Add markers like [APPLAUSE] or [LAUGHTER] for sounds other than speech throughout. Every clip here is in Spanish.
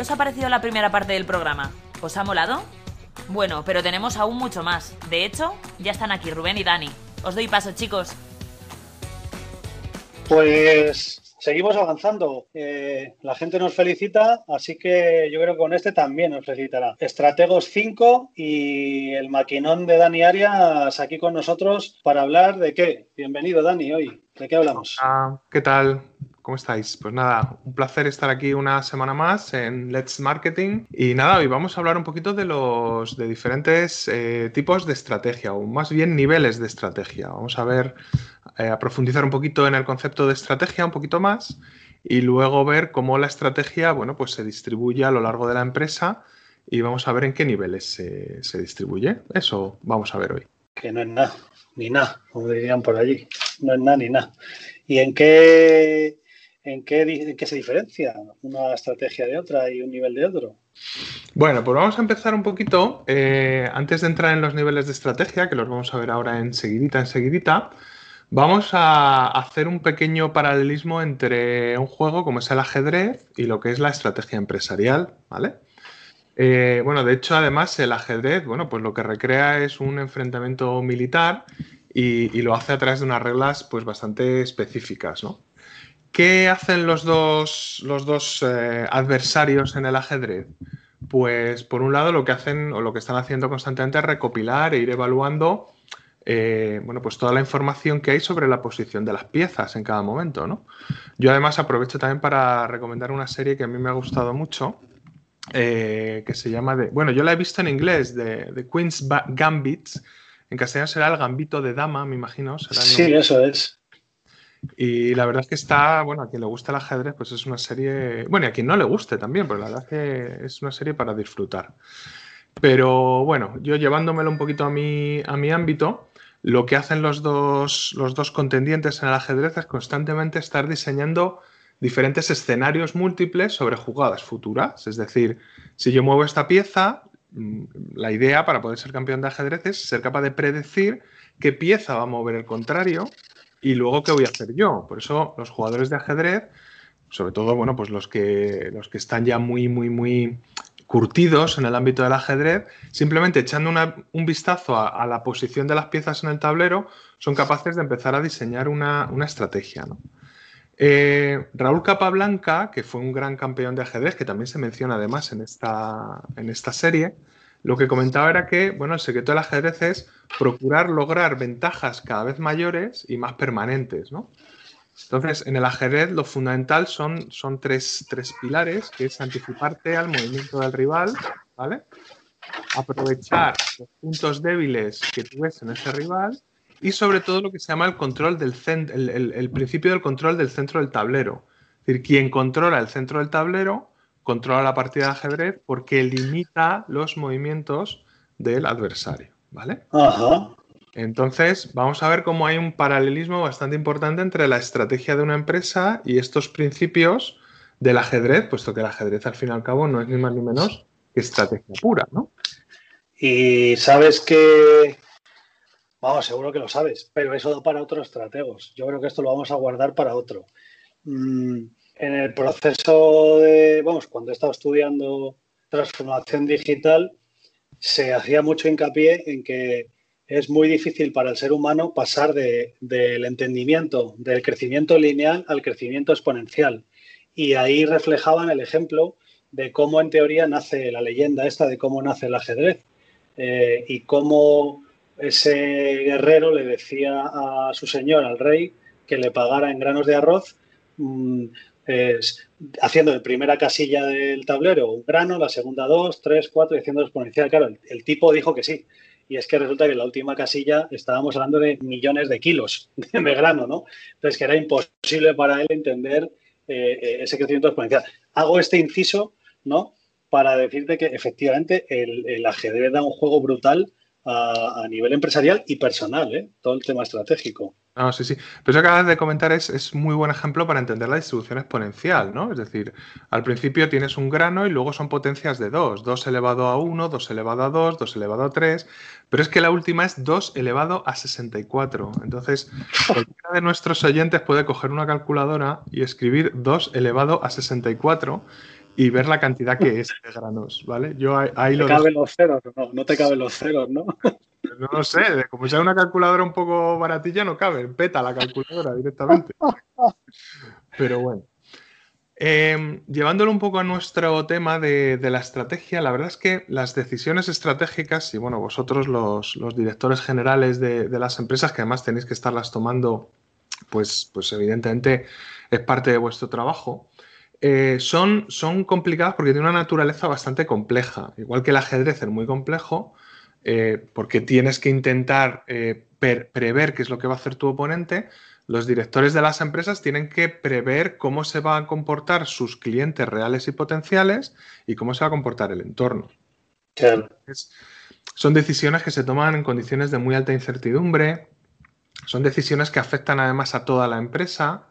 ¿Qué os ha parecido la primera parte del programa? ¿Os ha molado? Bueno, pero tenemos aún mucho más. De hecho, ya están aquí Rubén y Dani. Os doy paso, chicos. Pues seguimos avanzando. Eh, la gente nos felicita, así que yo creo que con este también nos felicitará. Estrategos 5 y el maquinón de Dani Arias aquí con nosotros para hablar de qué. Bienvenido, Dani, hoy. ¿De qué hablamos? Ah, ¿Qué tal? ¿Cómo estáis? Pues nada, un placer estar aquí una semana más en Let's Marketing. Y nada, hoy vamos a hablar un poquito de los de diferentes eh, tipos de estrategia, o más bien niveles de estrategia. Vamos a ver, eh, a profundizar un poquito en el concepto de estrategia, un poquito más, y luego ver cómo la estrategia, bueno, pues se distribuye a lo largo de la empresa y vamos a ver en qué niveles se, se distribuye. Eso vamos a ver hoy. Que no es nada, ni nada, como dirían por allí. No es nada ni nada. ¿Y en qué ¿En qué, se diferencia una estrategia de otra y un nivel de otro? Bueno, pues vamos a empezar un poquito, eh, antes de entrar en los niveles de estrategia, que los vamos a ver ahora enseguidita, enseguidita, vamos a hacer un pequeño paralelismo entre un juego como es el ajedrez y lo que es la estrategia empresarial, ¿vale? Eh, bueno, de hecho, además, el ajedrez, bueno, pues lo que recrea es un enfrentamiento militar y, y lo hace a través de unas reglas, pues bastante específicas, ¿no? ¿Qué hacen los dos, los dos eh, adversarios en el ajedrez? Pues por un lado lo que hacen o lo que están haciendo constantemente es recopilar e ir evaluando eh, bueno, pues toda la información que hay sobre la posición de las piezas en cada momento. ¿no? Yo además aprovecho también para recomendar una serie que a mí me ha gustado mucho, eh, que se llama, de, bueno, yo la he visto en inglés, de, de Queen's Gambits, en castellano será el gambito de dama, me imagino. sí, eso es. Y la verdad es que está, bueno, a quien le gusta el ajedrez, pues es una serie, bueno, y a quien no le guste también, pero la verdad es que es una serie para disfrutar. Pero bueno, yo llevándomelo un poquito a mi, a mi ámbito, lo que hacen los dos, los dos contendientes en el ajedrez es constantemente estar diseñando diferentes escenarios múltiples sobre jugadas futuras. Es decir, si yo muevo esta pieza, la idea para poder ser campeón de ajedrez es ser capaz de predecir qué pieza va a mover el contrario y luego qué voy a hacer yo. Por eso los jugadores de ajedrez, sobre todo, bueno, pues los que, los que están ya muy, muy, muy curtidos en el ámbito del ajedrez, simplemente echando un vistazo a, la posición de las piezas en el tablero, son capaces de empezar a diseñar una, estrategia. Eh, Raúl Capablanca, que fue un gran campeón de ajedrez, que también se menciona además en esta, en esta serie, lo que comentaba era que, bueno, el secreto del ajedrez es procurar lograr ventajas cada vez mayores y más permanentes, ¿no? Entonces, en el ajedrez lo fundamental son, son tres, pilares, que es anticiparte al movimiento del rival, ¿vale? Aprovechar los puntos débiles que tú en ese rival y sobre todo lo que se llama el control del el, el principio del control del centro del tablero. Es decir, quien controla el centro del tablero controla la partida de ajedrez porque limita los movimientos del adversario, ¿vale? Entonces, vamos a ver cómo hay un paralelismo bastante importante entre la estrategia de una empresa y estos principios del ajedrez, puesto que el ajedrez al fin y al cabo no es ni más ni menos que estrategia pura, ¿no? Y sabes que, vamos, seguro que lo sabes, pero eso da para otros estrategos. Yo creo que esto lo vamos a guardar para otro. Mm, en el proceso de, vamos, cuando he estado estudiando transformación digital, se hacía mucho hincapié en que es muy difícil para el ser humano pasar del entendimiento del crecimiento lineal al crecimiento exponencial. Y ahí reflejaban el ejemplo de cómo en teoría nace la leyenda esta de cómo nace el ajedrez eh, y cómo ese guerrero le decía a su señor, al rey, que le pagara en granos de arroz haciendo de primera casilla del tablero un grano, la segunda dos, tres, cuatro y haciendo exponencial. Claro, el, tipo dijo que sí. Y es que resulta que en la última casilla estábamos hablando de millones de kilos [LAUGHS] de grano, ¿no? Entonces que era imposible para él entender eh, eh, ese crecimiento exponencial. Hago este inciso, ¿no? Para decirte que efectivamente el, ajedrez da un juego brutal a, a nivel empresarial y personal, ¿eh? Todo el tema estratégico. Ah, sí, sí. Pero eso que acabas de comentar es, es, muy buen ejemplo para entender la distribución exponencial, ¿no? Es decir, al principio tienes un grano y luego son potencias de 2. 2 elevado a 1, 2 elevado a 2, 2 elevado a 3. Pero es que la última es 2 elevado a 64. Entonces, cualquiera de nuestros oyentes puede coger una calculadora y escribir 2 elevado a 64 y ver la cantidad que es de granos, ¿vale? Yo ahí, ¿Te caben los ceros? No, no te caben los ceros, ¿no? [LAUGHS] No lo sé, como sea una calculadora un poco baratilla, no cabe, peta la calculadora directamente. Pero bueno. Em, llevándolo un poco a nuestro tema de, la estrategia, la verdad es que las decisiones estratégicas, y bueno, vosotros los, directores generales de, las empresas, que además tenéis que estarlas tomando, pues, pues evidentemente es parte de vuestro trabajo, eh, son, son complicadas porque tienen una naturaleza bastante compleja. Igual que el ajedrez es muy complejo, eh, porque tienes que intentar eh, prever qué es lo que va a hacer tu oponente, los directores de las empresas tienen que prever cómo se van a comportar sus clientes reales y potenciales y cómo se va a comportar el entorno. son decisiones que se toman en condiciones de muy alta incertidumbre, son decisiones que afectan además a toda la empresa,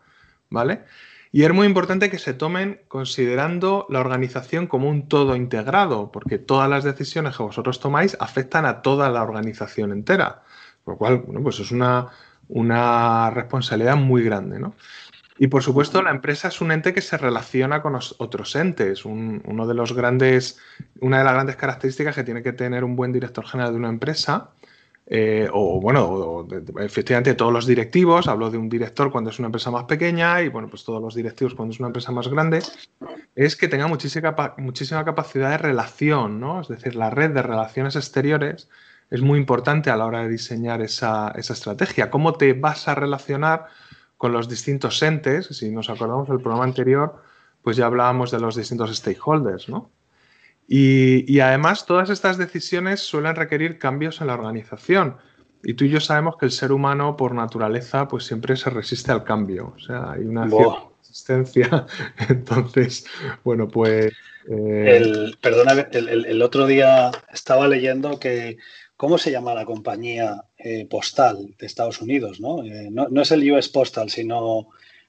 ¿vale? Y es muy importante que se tomen considerando la organización como un todo integrado, porque todas las decisiones que vosotros tomáis afectan a toda la organización entera. Por lo cual, bueno, pues es una, una responsabilidad muy grande, ¿no? Y por supuesto, la empresa es un ente que se relaciona con otros entes. uno de los grandes, una de las grandes características que tiene que tener un buen director general de una empresa eh, o bueno, efectivamente todos los directivos, hablo de un director cuando es una empresa más pequeña y bueno, pues todos los directivos cuando es una empresa más grande, es que tenga muchísima, muchísima capacidad de relación, ¿no? Es decir, la red de relaciones exteriores es muy importante a la hora de diseñar esa, esa estrategia. ¿Cómo te vas a relacionar con los distintos entes? Si nos acordamos del programa anterior, pues ya hablábamos de los distintos stakeholders, ¿no? Y, además todas estas decisiones suelen requerir cambios en la organización. Y tú y yo sabemos que el ser humano por naturaleza pues siempre se resiste al cambio. O sea, hay una resistencia. [LAUGHS] Entonces, bueno, pues... Eh, el, perdona, el, otro día estaba leyendo que ¿cómo se llama la compañía eh, postal de Estados Unidos? ¿no? Eh, ¿no? ¿no? es el US Postal, sino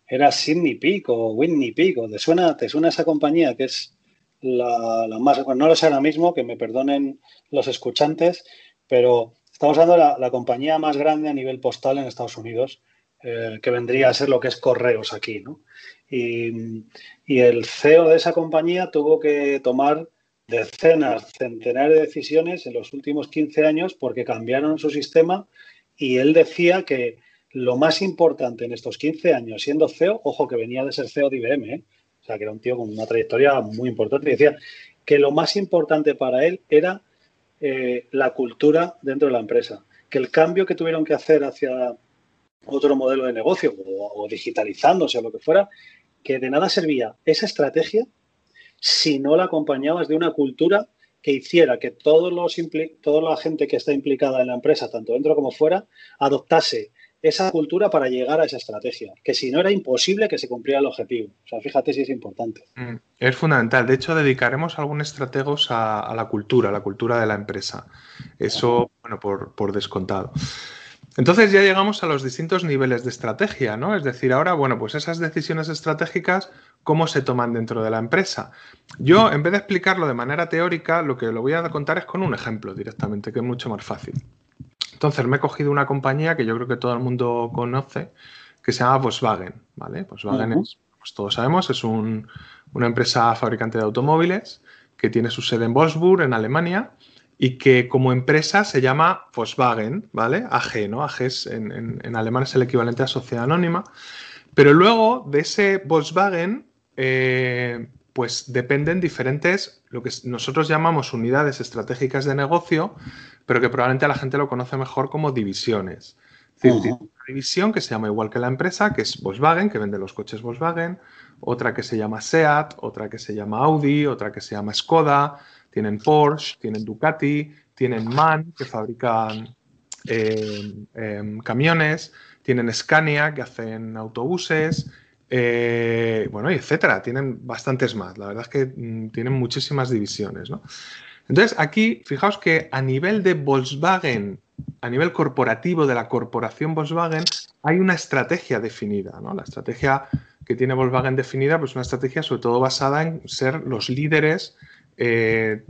era Sydney Peak o Whitney Peak. ¿Te suena, ¿Te suena esa compañía que es la, más, no lo sé ahora mismo, que me perdonen los escuchantes, pero estamos hablando de la, compañía más grande a nivel postal en Estados Unidos, eh, que vendría a ser lo que es correos aquí, ¿no? Y, el CEO de esa compañía tuvo que tomar decenas, centenares de decisiones en los últimos 15 años porque cambiaron su sistema y él decía que lo más importante en estos 15 años siendo CEO, ojo que venía de ser CEO de IBM, ¿eh? O que era un tío con una trayectoria muy importante, y decía que lo más importante para él era eh, la cultura dentro de la empresa, que el cambio que tuvieron que hacer hacia otro modelo de negocio o, digitalizándose o lo que fuera, que de nada servía esa estrategia si no la acompañabas de una cultura que hiciera que toda la gente que está implicada en la empresa, tanto dentro como fuera, adoptase esa cultura para llegar a esa estrategia, que si no era imposible que se cumpliera el objetivo. O sea, fíjate si es importante. Mm, es fundamental. De hecho, dedicaremos algunos estrategos a, la cultura, a la cultura de la empresa. Eso, bueno, por, por, descontado. Entonces ya llegamos a los distintos niveles de estrategia, ¿no? Es decir, ahora, bueno, pues esas decisiones estratégicas, ¿cómo se toman dentro de la empresa? Yo, en vez de explicarlo de manera teórica, lo que lo voy a contar es con un ejemplo directamente, que es mucho más fácil. Entonces me he cogido una compañía que yo creo que todo el mundo conoce, que se llama Volkswagen, ¿vale? Volkswagen es, pues todos sabemos, es una empresa fabricante de automóviles que tiene su sede en Wolfsburg, en Alemania, y que como empresa se llama Volkswagen, ¿vale? AG, ¿no? AG es, en, alemán es el equivalente a sociedad anónima. Pero luego de ese Volkswagen, eh, pues dependen diferentes, lo que nosotros llamamos unidades estratégicas de negocio, pero que probablemente la gente lo conoce mejor como divisiones. Es decir, una división que se llama igual que la empresa, que es Volkswagen, que vende los coches Volkswagen, otra que se llama SEAT, otra que se llama Audi, otra que se llama Skoda, tienen Porsche, tienen Ducati, tienen MAN, que fabrican eh, em, camiones, tienen Scania, que hacen autobuses, eh, bueno, y etcétera. Tienen bastantes más. La verdad es que mm, tienen muchísimas divisiones, ¿no? Entonces, aquí, fijaos que a nivel de Volkswagen, a nivel corporativo de la corporación Volkswagen, hay una estrategia definida, ¿no? La estrategia que tiene Volkswagen definida, pues una estrategia sobre todo basada en ser los líderes eh,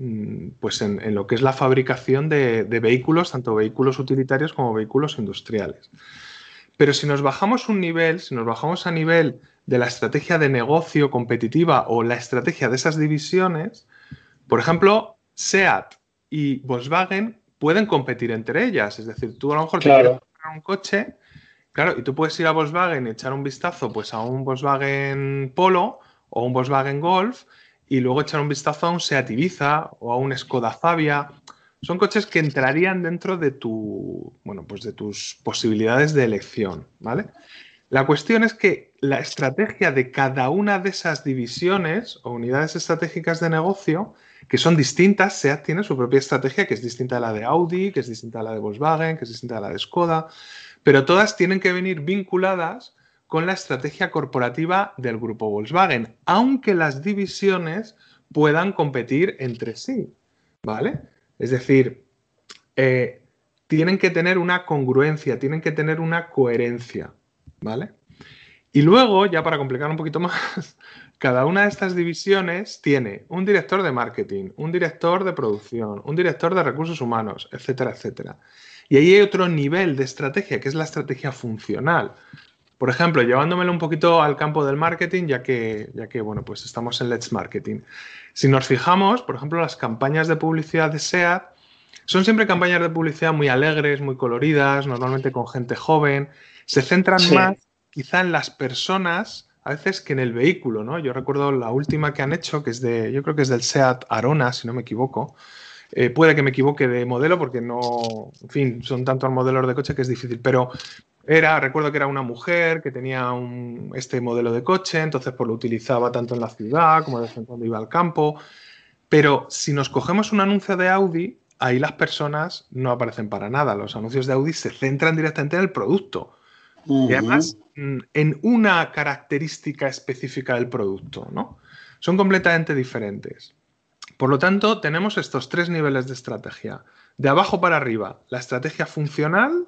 pues en, lo que es la fabricación de, vehículos, tanto vehículos utilitarios como vehículos industriales. Pero si nos bajamos un nivel, si nos bajamos a nivel de la estrategia de negocio competitiva o la estrategia de esas divisiones, por ejemplo, SEAT y Volkswagen pueden competir entre ellas. Es decir, tú a lo mejor Claro. te quieres comprar un coche, claro, y tú puedes ir a Volkswagen y echar un vistazo pues, a un Volkswagen Polo o un Volkswagen Golf y luego echar un vistazo a un Seat Ibiza o a un Skoda Fabia. Son coches que entrarían dentro de tu, bueno, pues de tus posibilidades de elección, ¿vale? La cuestión es que la estrategia de cada una de esas divisiones o unidades estratégicas de negocio, que son distintas, SEAT tiene su propia estrategia, que es distinta a la de Audi, que es distinta a la de Volkswagen, que es distinta a la de Skoda, pero todas tienen que venir vinculadas con la estrategia corporativa del grupo Volkswagen, aunque las divisiones puedan competir entre sí, ¿vale? Es decir, eh, tienen que tener una congruencia, tienen que tener una coherencia, ¿vale? Y luego, ya para complicar un poquito [LAUGHS] más, cada una de estas divisiones tiene un director de marketing, un director de producción, un director de recursos humanos, etcétera, etcétera. Y ahí hay otro nivel de estrategia, que es la estrategia funcional. Por ejemplo, llevándomelo un poquito al campo del marketing, ya que, ya que bueno, pues estamos en Let's Marketing. Si nos fijamos, por ejemplo, las campañas de publicidad de SEAT son siempre campañas de publicidad muy alegres, muy coloridas, normalmente con gente joven. Se centran Sí. más quizá en las personas a veces que en el vehículo, ¿no? Yo recuerdo la última que han hecho, que es de, yo creo que es del SEAT Arona, si no me equivoco. Eh, puede que me equivoque de modelo porque no, en fin, son tantos modelos de coche que es difícil, pero era, recuerdo que era una mujer que tenía un- este modelo de coche, entonces pues lo utilizaba tanto en la ciudad como de vez en cuando iba al campo. Pero si nos cogemos un anuncio de Audi, ahí las personas no aparecen para nada. Los anuncios de Audi se centran directamente en el producto. Y además mm, en una característica específica del producto, ¿no? Son completamente diferentes. Por lo tanto, tenemos estos tres niveles de estrategia. De abajo para arriba, la estrategia funcional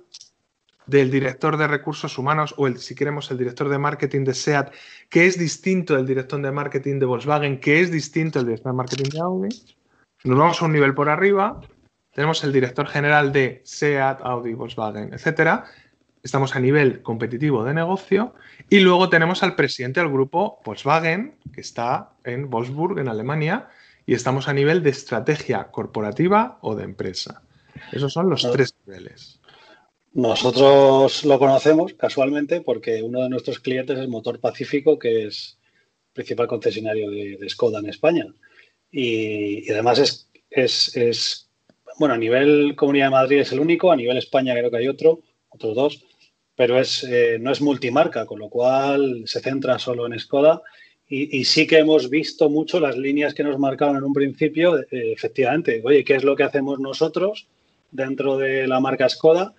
del director de recursos humanos o el, si queremos, el director de marketing de SEAT, que es distinto del director de marketing de Volkswagen, que es distinto del director de marketing de Audi. Nos vamos a un nivel por arriba, tenemos el director general de SEAT, Audi, Volkswagen, etcétera. Estamos a nivel competitivo de negocio y luego tenemos al presidente del grupo Volkswagen, que está en Wolfsburg, en Alemania, y estamos a nivel de estrategia corporativa o de empresa. Esos son los tres niveles. Nosotros lo conocemos casualmente porque uno de nuestros clientes es Motor Pacífico, que es principal concesionario de, de Skoda en España. Y, y además es, es, es, bueno, a nivel Comunidad de Madrid es el único, a nivel España creo que hay otro, otros dos, pero es, eh, no es multimarca, con lo cual se centra solo en Skoda. Y, sí que hemos visto mucho las líneas que nos marcaron en un principio, eh, efectivamente, oye, ¿qué es lo que hacemos nosotros dentro de la marca Skoda?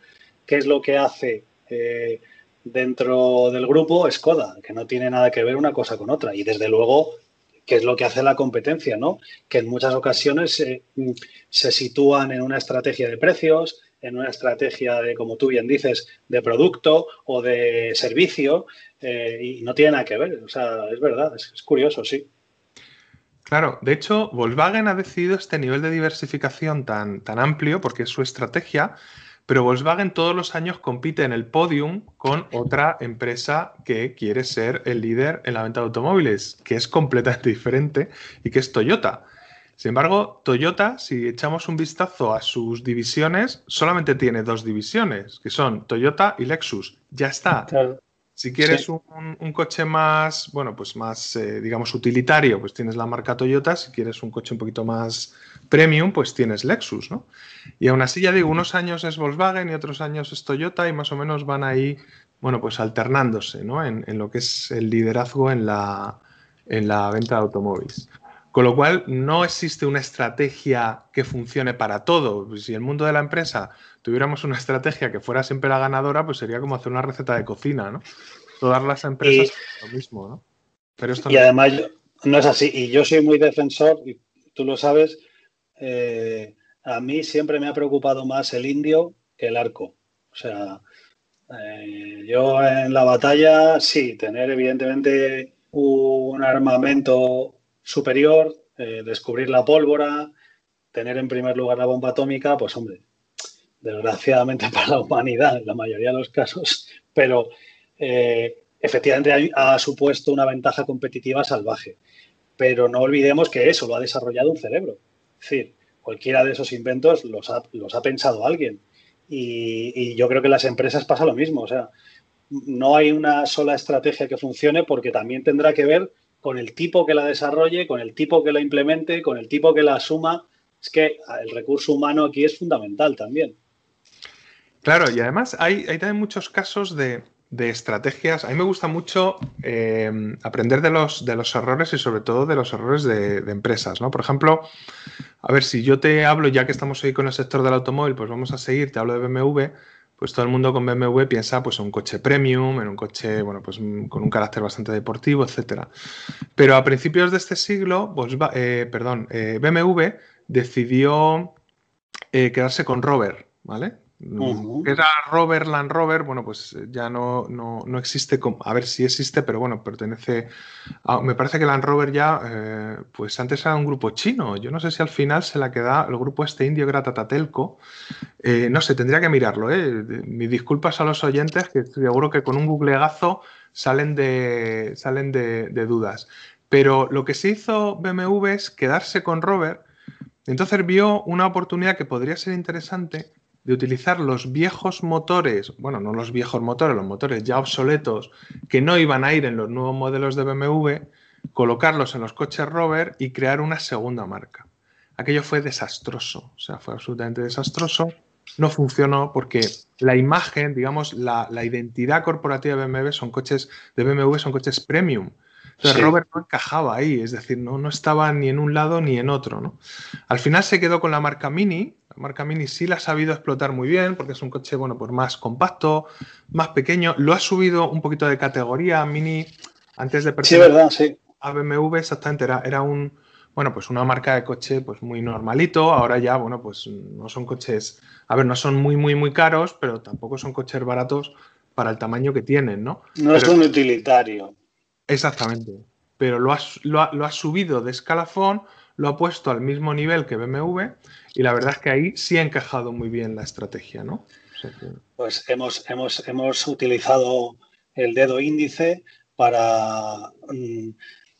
qué es lo que hace eh, dentro del grupo Skoda, que no tiene nada que ver una cosa con otra. Y desde luego, qué es lo que hace la competencia, ¿no? Que en muchas ocasiones eh, se sitúan en una estrategia de precios, en una estrategia de, como tú bien dices, de producto o de servicio, eh, y no tiene nada que ver. O sea, es verdad, es, curioso, sí. Claro, de hecho, Volkswagen ha decidido este nivel de diversificación tan, tan amplio porque es su estrategia, pero Volkswagen todos los años compite en el podium con otra empresa que quiere ser el líder en la venta de automóviles, que es completamente [LAUGHS] diferente y que es Toyota. Sin embargo, Toyota, si echamos un vistazo a sus divisiones, solamente tiene dos divisiones, que son Toyota y Lexus. Ya está. Claro. Si quieres Sí. un, un coche más, bueno, pues más, eh, digamos, utilitario, pues tienes la marca Toyota. Si quieres un coche un poquito más premium, pues tienes Lexus, ¿no? Y aún así, ya digo, unos años es Volkswagen y otros años es Toyota y más o menos van ahí, bueno, pues alternándose, ¿no? En, en lo que es el liderazgo en la, en la venta de automóviles. Con lo cual, no existe una estrategia que funcione para todo. Si el mundo de la empresa tuviéramos una estrategia que fuera siempre la ganadora, pues sería como hacer una receta de cocina, ¿no? Todas las empresas Y- lo mismo, ¿no? Pero esto Y no- además yo- no es así. Y yo soy muy defensor, y tú lo sabes, eh, a mí siempre me ha preocupado más el indio que el arco. O sea, eh, yo en la batalla, sí, tener evidentemente un armamento superior, eh, descubrir la pólvora, tener en primer lugar la bomba atómica, pues hombre, desgraciadamente [LAUGHS] para la humanidad en la mayoría de los casos, pero eh, efectivamente ha, supuesto una ventaja competitiva salvaje. Pero no olvidemos que eso lo ha desarrollado un cerebro. Es decir, cualquiera de esos inventos los ha, los ha pensado alguien. Y, yo creo que las empresas pasa lo mismo. O sea, no hay una sola estrategia que funcione porque también tendrá que ver con el tipo que la desarrolle, con el tipo que la implemente, con el tipo que la asuma. Es que el recurso humano aquí es fundamental también. Claro, y además hay, también muchos casos de, de estrategias. A mí me gusta mucho eh, aprender de los, de los errores y sobre todo de los errores de, empresas. ¿no? Por ejemplo, a ver, si yo te hablo, ya que estamos hoy con el sector del automóvil, pues vamos a seguir, te hablo de BMW, pues todo el mundo con BMW piensa pues, en un coche premium, en un coche bueno, pues, con un carácter bastante deportivo, etc. Pero a principios de este siglo, pues, eh, perdón, eh, BMW decidió quedarse con Rover, ¿vale? Que era Rover Land Rover, bueno, pues eh, ya no, no, existe, a ver si existe, pero bueno, pertenece me parece que Land Rover ya, eh, pues antes era un grupo chino, yo no sé si al final se la queda el grupo este indio Gratatelco, eh, no sé, tendría que mirarlo, ¿eh? Mis disculpas a los oyentes, que seguro que con un googleazo salen de, salen de dudas. Pero lo que se hizo BMW es quedarse con Rover, entonces vio una oportunidad que podría ser interesante de utilizar los viejos motores, bueno, no los viejos motores, los motores ya obsoletos que no iban a ir en los nuevos modelos de BMW, colocarlos en los coches Rover y crear una segunda marca. Aquello fue desastroso, o sea, fue absolutamente desastroso. No funcionó porque la imagen, digamos, la, identidad corporativa de BMW son coches de BMW son coches premium. Entonces Rover no encajaba ahí, es decir, no, no estaba ni en un lado ni en otro. ¿no? Al final se quedó con la marca Mini, la marca Mini sí la ha sabido explotar muy bien porque es un coche, bueno, pues más compacto, más pequeño. Lo ha subido un poquito de categoría. Mini, antes de sí, verdad, sí. a BMW, exactamente, era, era un, bueno, pues una marca de coche pues muy normalito. Ahora ya, bueno, pues no son coches, a ver, no son muy, muy, muy caros, pero tampoco son coches baratos para el tamaño que tienen, ¿no? No es un utilitario. Exactamente. Pero lo ha, lo, lo ha subido de escalafón, lo ha puesto al mismo nivel que BMW y la verdad es que ahí sí ha encajado muy bien la estrategia, ¿no? Pues hemos, hemos, hemos utilizado el dedo índice para mm,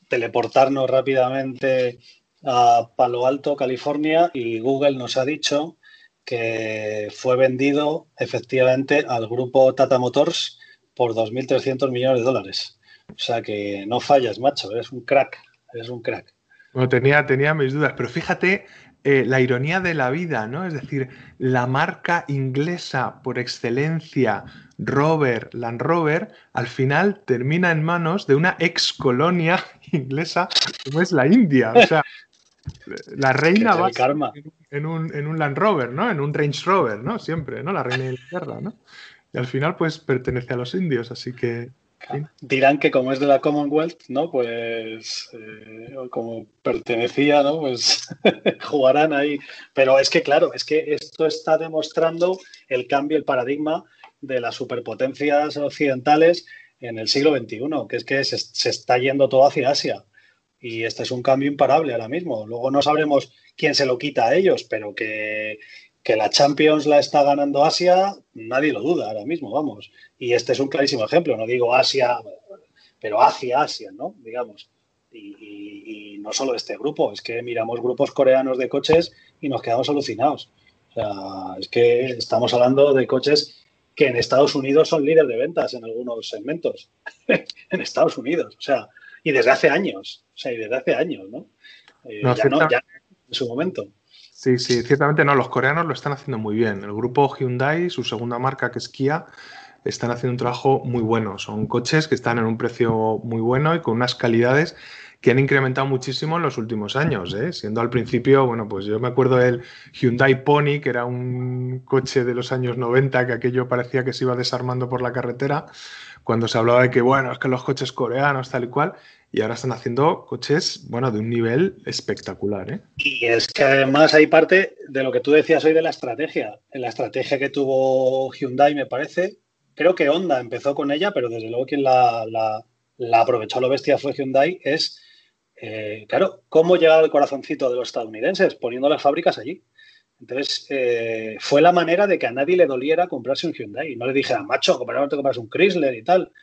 teleportarnos rápidamente a Palo Alto, California, y Google nos ha dicho que fue vendido efectivamente al grupo Tata Motors por 2.300 millones de dólares. O sea que no fallas, macho, eres un crack, eres un crack. Bueno, tenía, tenía mis dudas, pero fíjate eh, la ironía de la vida, ¿no? Es decir, la marca inglesa por excelencia, Rover, Land Rover, al final termina en manos de una ex colonia [LAUGHS] inglesa como es la India. O sea, [LAUGHS] la reina va en un, en un Land Rover, ¿no? En un Range Rover, ¿no? Siempre, ¿no? La reina de Inglaterra, ¿no? Y al final, pues pertenece a los indios, así que Dirán que como es de la Commonwealth, ¿no? Pues eh, como pertenecía, ¿no? Pues [LAUGHS] jugarán ahí. Pero es que, claro, es que esto está demostrando el cambio, el paradigma de las superpotencias occidentales en el siglo XXI, que es que se, se está yendo todo hacia Asia. Y este es un cambio imparable ahora mismo. Luego no sabremos quién se lo quita a ellos, pero que que la Champions la está ganando Asia, nadie lo duda ahora mismo, vamos. Y este es un clarísimo ejemplo, no digo Asia, pero hacia Asia, ¿no? Digamos. Y, no solo este grupo, es que miramos grupos coreanos de coches y nos quedamos alucinados. O sea, es que estamos hablando de coches que en Estados Unidos son líderes de ventas en algunos segmentos. [LAUGHS] en Estados Unidos, o sea, y desde hace años, o sea, y desde hace años, ¿no? Eh, ya no, ya en su momento. Sí, sí, ciertamente no, los coreanos lo están haciendo muy bien. El grupo Hyundai, su segunda marca que es Kia, están haciendo un trabajo muy bueno. Son coches que están en un precio muy bueno y con unas calidades que han incrementado muchísimo en los últimos años, ¿eh? siendo al principio, bueno, pues yo me acuerdo del Hyundai Pony, que era un coche de los años 90, que aquello parecía que se iba desarmando por la carretera, cuando se hablaba de que, bueno, es que los coches coreanos, tal y cual, y ahora están haciendo coches, bueno, de un nivel espectacular. ¿eh? Y es que además hay parte de lo que tú decías hoy de la estrategia. En la estrategia que tuvo Hyundai, me parece, creo que Honda empezó con ella, pero desde luego quien la, la, aprovechó a lo bestia fue Hyundai, es, eh, claro, cómo llegar al corazoncito de los estadounidenses, poniendo las fábricas allí. Entonces, eh, fue la manera de que a nadie le doliera comprarse un Hyundai. No le dije, macho, te compras un Chrysler y tal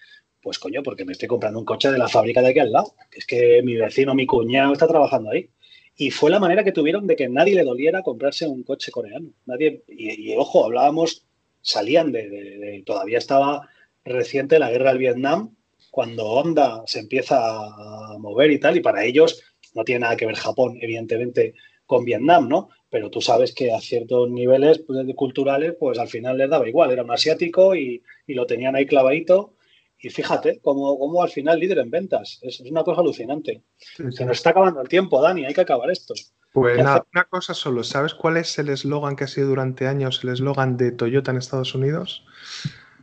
Pues coño, porque me estoy comprando un coche de la fábrica de aquí al lado. Es que mi vecino, mi cuñado está trabajando ahí. Y fue la manera que tuvieron de que nadie le doliera comprarse un coche coreano. Nadie, y, ojo, hablábamos, salían de, todavía estaba reciente la guerra del Vietnam, cuando Honda se empieza a mover y tal, y para ellos no tiene nada que ver Japón, evidentemente, con Vietnam, ¿no? Pero tú sabes que a ciertos niveles pues, culturales, pues al final les daba igual, era un asiático y, y lo tenían ahí clavadito y fíjate cómo, al final líder en ventas. Es, una cosa alucinante. Se nos está acabando el tiempo, Dani, hay que acabar esto. Pues nada, una cosa solo. ¿Sabes cuál es el eslogan que ha sido durante años el eslogan de Toyota en Estados Unidos?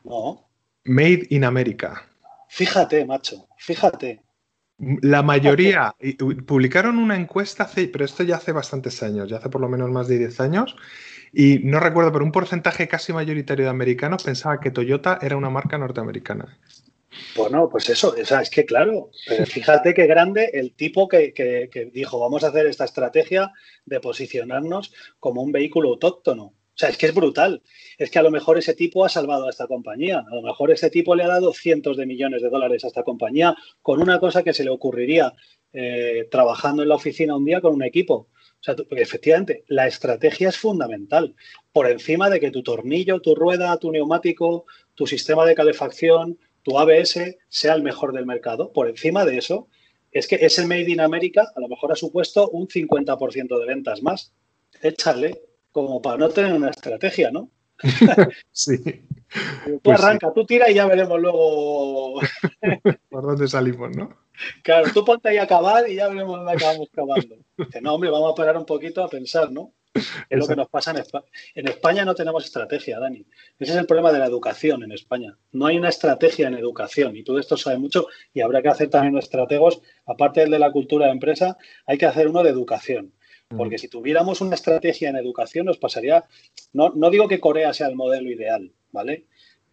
No. Made in America. Fíjate, macho, fíjate. La mayoría, publicaron una encuesta, hace, pero esto ya hace bastantes años, ya hace por lo menos más de 10 años, y no recuerdo, pero un porcentaje casi mayoritario de americanos pensaba que Toyota era una marca norteamericana. Bueno, pues eso, es que claro, fíjate qué grande el tipo que, dijo, vamos a hacer esta estrategia de posicionarnos como un vehículo autóctono. O sea, es que es brutal. Es que a lo mejor ese tipo ha salvado a esta compañía. A lo mejor ese tipo le ha dado cientos de millones de dólares a esta compañía con una cosa que se le ocurriría eh, trabajando en la oficina un día con un equipo. O sea, efectivamente, la estrategia es fundamental. Por encima de que tu tornillo, tu rueda, tu neumático, tu sistema de calefacción, tu ABS sea el mejor del mercado. Por encima de eso, es que ese Made in America a lo mejor ha supuesto un 50% de ventas más. Échale como para no tener una estrategia, ¿no? [LAUGHS] sí. Tú pues arranca, tú tira y ya veremos luego [LAUGHS] por dónde salimos, ¿no? Claro, tú ponte ahí a acabar y ya veremos dónde acabamos cavando. Dice, no, hombre, vamos a parar un poquito a pensar, ¿no? Es lo que nos pasa en España. En España no tenemos estrategia, Dani. Ese es el problema de la educación en España. No hay una estrategia en educación y tú de esto sabes mucho y habrá que hacer también estrategos, aparte del de la cultura de empresa, hay que hacer uno de educación. Porque si tuviéramos una estrategia en educación nos pasaría, no, no digo que Corea sea el modelo ideal, ¿vale?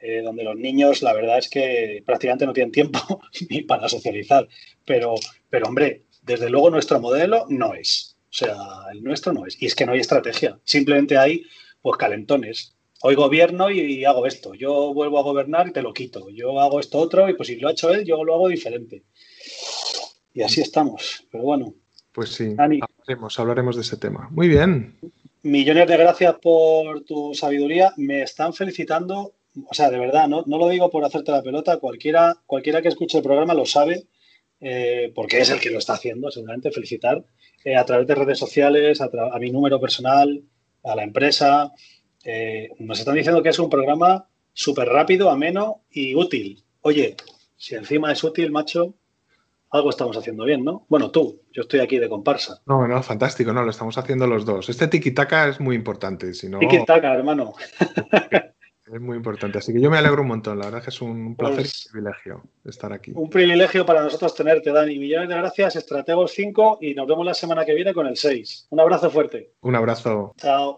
Eh, donde los niños, la verdad es que prácticamente no tienen tiempo [LAUGHS] ni para socializar. Pero, pero, hombre, desde luego nuestro modelo no es. O sea, el nuestro no es. Y es que no hay estrategia. Simplemente hay, pues, calentones. Hoy gobierno y, hago esto. Yo vuelvo a gobernar y te lo quito. Yo hago esto otro y pues si lo ha hecho él, yo lo hago diferente. Y así estamos. Pero bueno. Pues sí, hablaremos, hablaremos de ese tema. Muy bien. Millones de gracias por tu sabiduría. Me están felicitando. O sea, de verdad, no, no lo digo por hacerte la pelota. Cualquiera, cualquiera que escuche el programa lo sabe, eh, porque es el que lo está haciendo, seguramente. Felicitar eh, a través de redes sociales, a, mi número personal, a la empresa. Eh, nos están diciendo que es un programa súper rápido, ameno y útil. Oye, si encima es útil, macho, algo estamos haciendo bien, ¿no? Bueno, tú, yo estoy aquí de comparsa. No, no, fantástico, no, lo estamos haciendo los dos. Este tiki-taka es muy importante, si no... Tiki-taka, hermano. [LAUGHS] Es muy importante, así que yo me alegro un montón, la verdad es que es un placer y pues un privilegio estar aquí. Un privilegio para nosotros tenerte, Dani. Millones de gracias, Estrategos 5 y nos vemos la semana que viene con el 6. Un abrazo fuerte. Un abrazo. Chao.